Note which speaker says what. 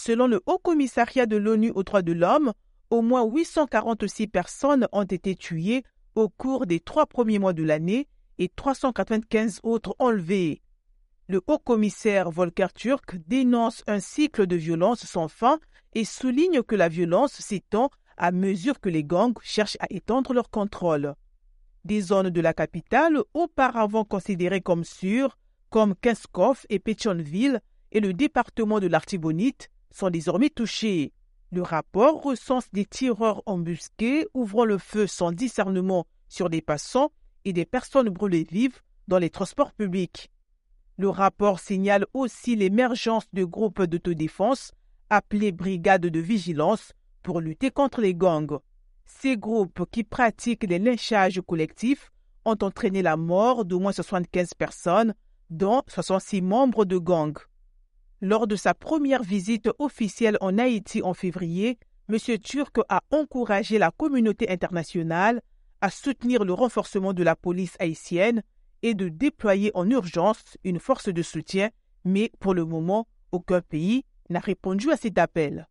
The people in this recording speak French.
Speaker 1: Selon le Haut Commissariat de l'ONU aux droits de l'homme, au moins 846 personnes ont été tuées au cours des trois premiers mois de l'année et 395 autres enlevées. Le haut commissaire Volker Turk dénonce un cycle de violence sans fin et souligne que la violence s'étend à mesure que les gangs cherchent à étendre leur contrôle. Des zones de la capitale, auparavant considérées comme sûres, comme Kinskov et Pétionville et le département de l'Artibonite, sont désormais touchées. Le rapport recense des tireurs embusqués ouvrant le feu sans discernement sur des passants et des personnes brûlées vives dans les transports publics. Le rapport signale aussi l'émergence de groupes d'autodéfense appelés brigades de vigilance pour lutter contre les gangs. Ces groupes qui pratiquent les lynchages collectifs ont entraîné la mort d'au moins 75 personnes, dont 66 membres de gangs. Lors de sa première visite officielle en Haïti en février, M. Turc a encouragé la communauté internationale à soutenir le renforcement de la police haïtienne et de déployer en urgence une force de soutien, mais pour le moment, aucun pays n'a répondu à cet appel.